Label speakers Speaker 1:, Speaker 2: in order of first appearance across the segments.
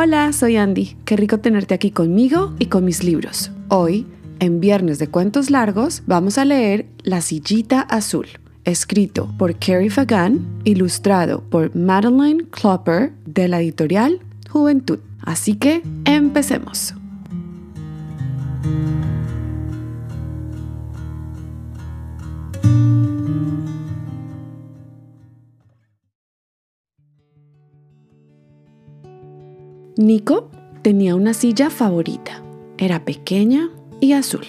Speaker 1: Hola, soy Andy. Qué rico tenerte aquí conmigo y con mis libros. Hoy, en Viernes de Cuentos Largos, vamos a leer La Sillita Azul, escrito por Carrie Fagan, ilustrado por Madeline Klopper de la editorial Juventud. Así que, empecemos. Nico tenía una silla favorita. Era pequeña y azul.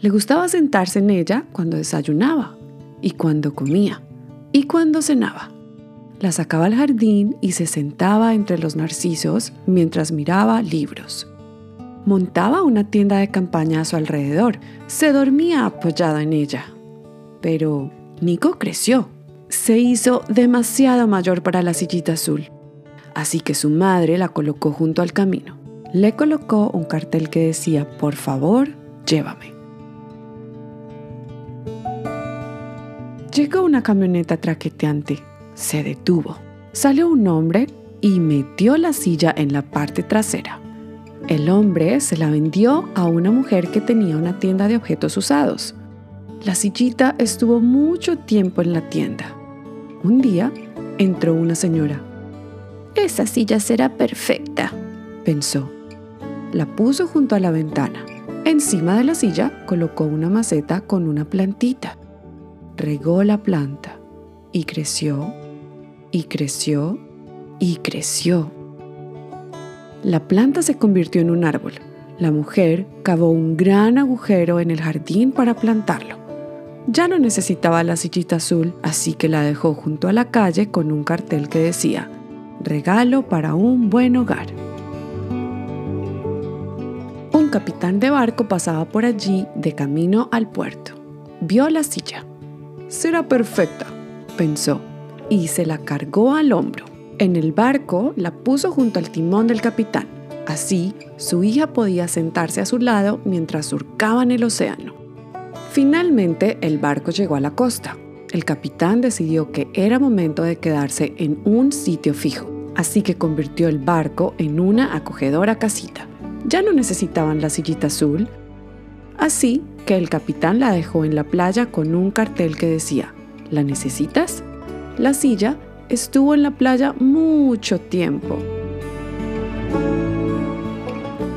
Speaker 1: Le gustaba sentarse en ella cuando desayunaba y cuando comía y cuando cenaba. La sacaba al jardín y se sentaba entre los narcisos mientras miraba libros. Montaba una tienda de campaña a su alrededor. Se dormía apoyada en ella. Pero Nico creció. Se hizo demasiado mayor para la sillita azul así que su madre la colocó junto al camino. Le colocó un cartel que decía, por favor, llévame. Llegó una camioneta traqueteante. Se detuvo. Salió un hombre y metió la silla en la parte trasera. El hombre se la vendió a una mujer que tenía una tienda de objetos usados. La sillita estuvo mucho tiempo en la tienda. Un día entró una señora esa silla será perfecta, pensó. La puso junto a la ventana. Encima de la silla colocó una maceta con una plantita. Regó la planta y creció, y creció, y creció. La planta se convirtió en un árbol. La mujer cavó un gran agujero en el jardín para plantarlo. Ya no necesitaba la sillita azul, así que la dejó junto a la calle con un cartel que decía, regalo para un buen hogar. Un capitán de barco pasaba por allí de camino al puerto. Vio la silla. Será perfecta, pensó, y se la cargó al hombro. En el barco la puso junto al timón del capitán. Así, su hija podía sentarse a su lado mientras surcaban el océano. Finalmente, el barco llegó a la costa. El capitán decidió que era momento de quedarse en un sitio fijo así que convirtió el barco en una acogedora casita. Ya no necesitaban la sillita azul, así que el capitán la dejó en la playa con un cartel que decía, ¿la necesitas? La silla estuvo en la playa mucho tiempo.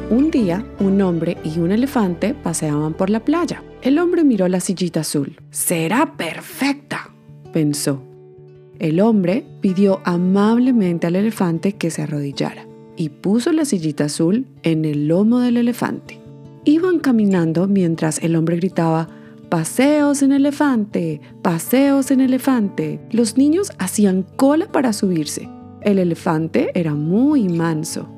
Speaker 1: Un día, un hombre y un elefante paseaban por la playa. El hombre miró la sillita azul. Será perfecta, pensó. El hombre pidió amablemente al elefante que se arrodillara y puso la sillita azul en el lomo del elefante. Iban caminando mientras el hombre gritaba, Paseos en elefante, paseos en elefante. Los niños hacían cola para subirse. El elefante era muy manso.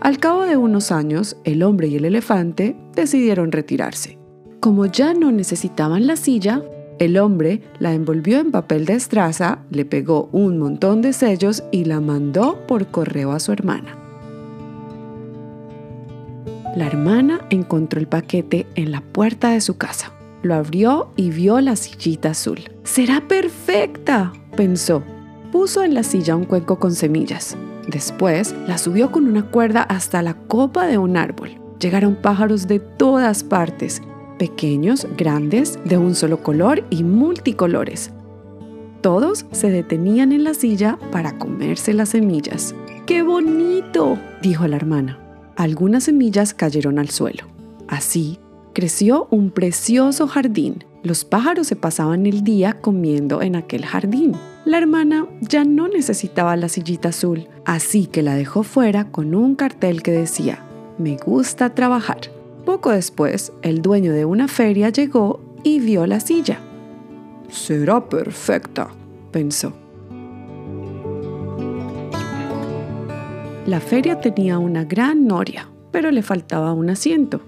Speaker 1: Al cabo de unos años, el hombre y el elefante decidieron retirarse. Como ya no necesitaban la silla, el hombre la envolvió en papel de estraza, le pegó un montón de sellos y la mandó por correo a su hermana. La hermana encontró el paquete en la puerta de su casa. Lo abrió y vio la sillita azul. ¡Será perfecta! pensó. Puso en la silla un cuenco con semillas. Después la subió con una cuerda hasta la copa de un árbol. Llegaron pájaros de todas partes pequeños, grandes, de un solo color y multicolores. Todos se detenían en la silla para comerse las semillas. ¡Qué bonito! dijo la hermana. Algunas semillas cayeron al suelo. Así creció un precioso jardín. Los pájaros se pasaban el día comiendo en aquel jardín. La hermana ya no necesitaba la sillita azul, así que la dejó fuera con un cartel que decía, me gusta trabajar. Poco después, el dueño de una feria llegó y vio la silla. Será perfecta, pensó. La feria tenía una gran noria, pero le faltaba un asiento.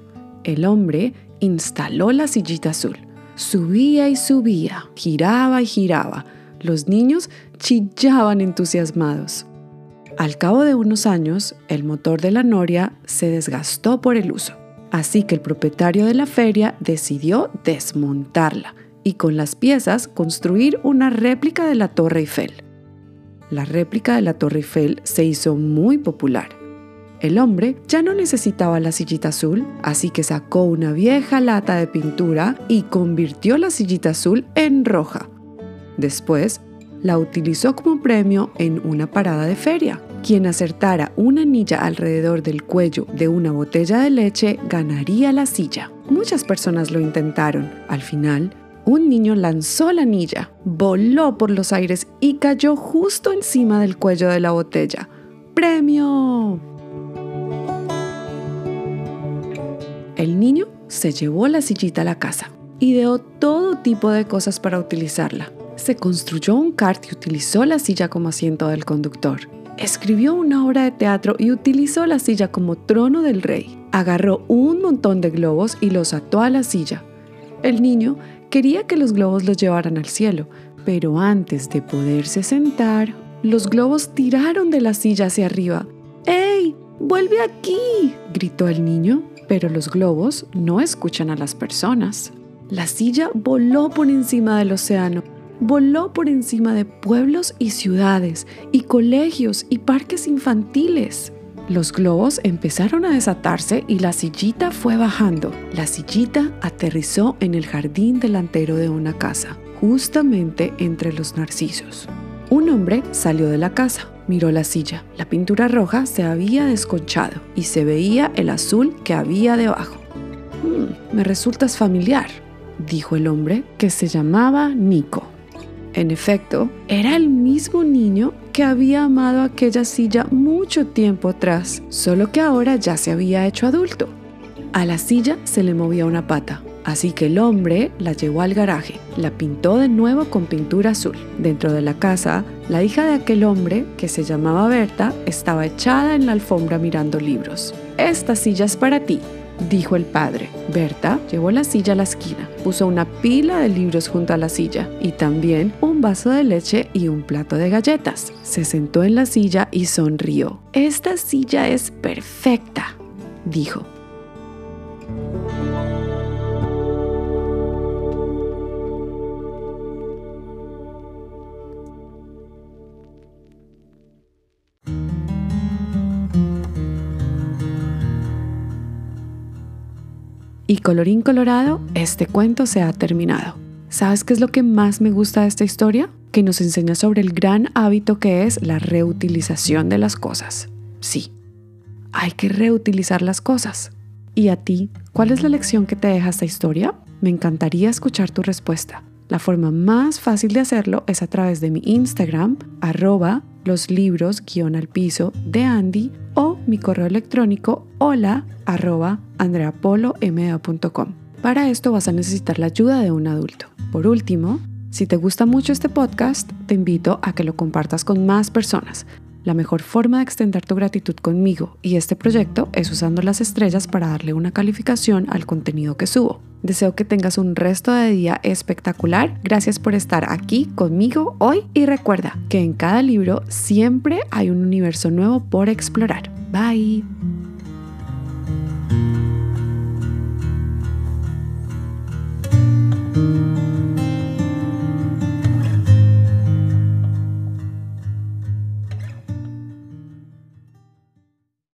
Speaker 1: El hombre instaló la sillita azul. Subía y subía, giraba y giraba. Los niños chillaban entusiasmados. Al cabo de unos años, el motor de la noria se desgastó por el uso. Así que el propietario de la feria decidió desmontarla y con las piezas construir una réplica de la Torre Eiffel. La réplica de la Torre Eiffel se hizo muy popular. El hombre ya no necesitaba la sillita azul, así que sacó una vieja lata de pintura y convirtió la sillita azul en roja. Después, la utilizó como premio en una parada de feria. Quien acertara una anilla alrededor del cuello de una botella de leche ganaría la silla. Muchas personas lo intentaron. Al final, un niño lanzó la anilla, voló por los aires y cayó justo encima del cuello de la botella. ¡Premio! El niño se llevó la sillita a la casa, ideó todo tipo de cosas para utilizarla. Se construyó un kart y utilizó la silla como asiento del conductor. Escribió una obra de teatro y utilizó la silla como trono del rey. Agarró un montón de globos y los ató a la silla. El niño quería que los globos los llevaran al cielo, pero antes de poderse sentar, los globos tiraron de la silla hacia arriba. ¡Ey! ¡Vuelve aquí! gritó el niño, pero los globos no escuchan a las personas. La silla voló por encima del océano, voló por encima de pueblos y ciudades, y colegios y parques infantiles. Los globos empezaron a desatarse y la sillita fue bajando. La sillita aterrizó en el jardín delantero de una casa, justamente entre los narcisos. Un hombre salió de la casa, miró la silla. La pintura roja se había desconchado y se veía el azul que había debajo. Hmm, me resultas familiar, dijo el hombre que se llamaba Nico. En efecto, era el mismo niño que había amado aquella silla mucho tiempo atrás, solo que ahora ya se había hecho adulto. A la silla se le movía una pata, así que el hombre la llevó al garaje, la pintó de nuevo con pintura azul. Dentro de la casa, la hija de aquel hombre, que se llamaba Berta, estaba echada en la alfombra mirando libros. Esta silla es para ti, dijo el padre. Berta llevó la silla a la esquina, puso una pila de libros junto a la silla y también un vaso de leche y un plato de galletas. Se sentó en la silla y sonrió. Esta silla es perfecta, dijo. Y colorín colorado, este cuento se ha terminado. ¿Sabes qué es lo que más me gusta de esta historia? Que nos enseña sobre el gran hábito que es la reutilización de las cosas. Sí, hay que reutilizar las cosas. ¿Y a ti, cuál es la lección que te deja esta historia? Me encantaría escuchar tu respuesta. La forma más fácil de hacerlo es a través de mi Instagram, arroba los libros guion al piso de Andy o mi correo electrónico hola arroba andreapolomea.com. Para esto vas a necesitar la ayuda de un adulto. Por último, si te gusta mucho este podcast, te invito a que lo compartas con más personas. La mejor forma de extender tu gratitud conmigo y este proyecto es usando las estrellas para darle una calificación al contenido que subo. Deseo que tengas un resto de día espectacular. Gracias por estar aquí conmigo hoy y recuerda que en cada libro siempre hay un universo nuevo por explorar. Bye.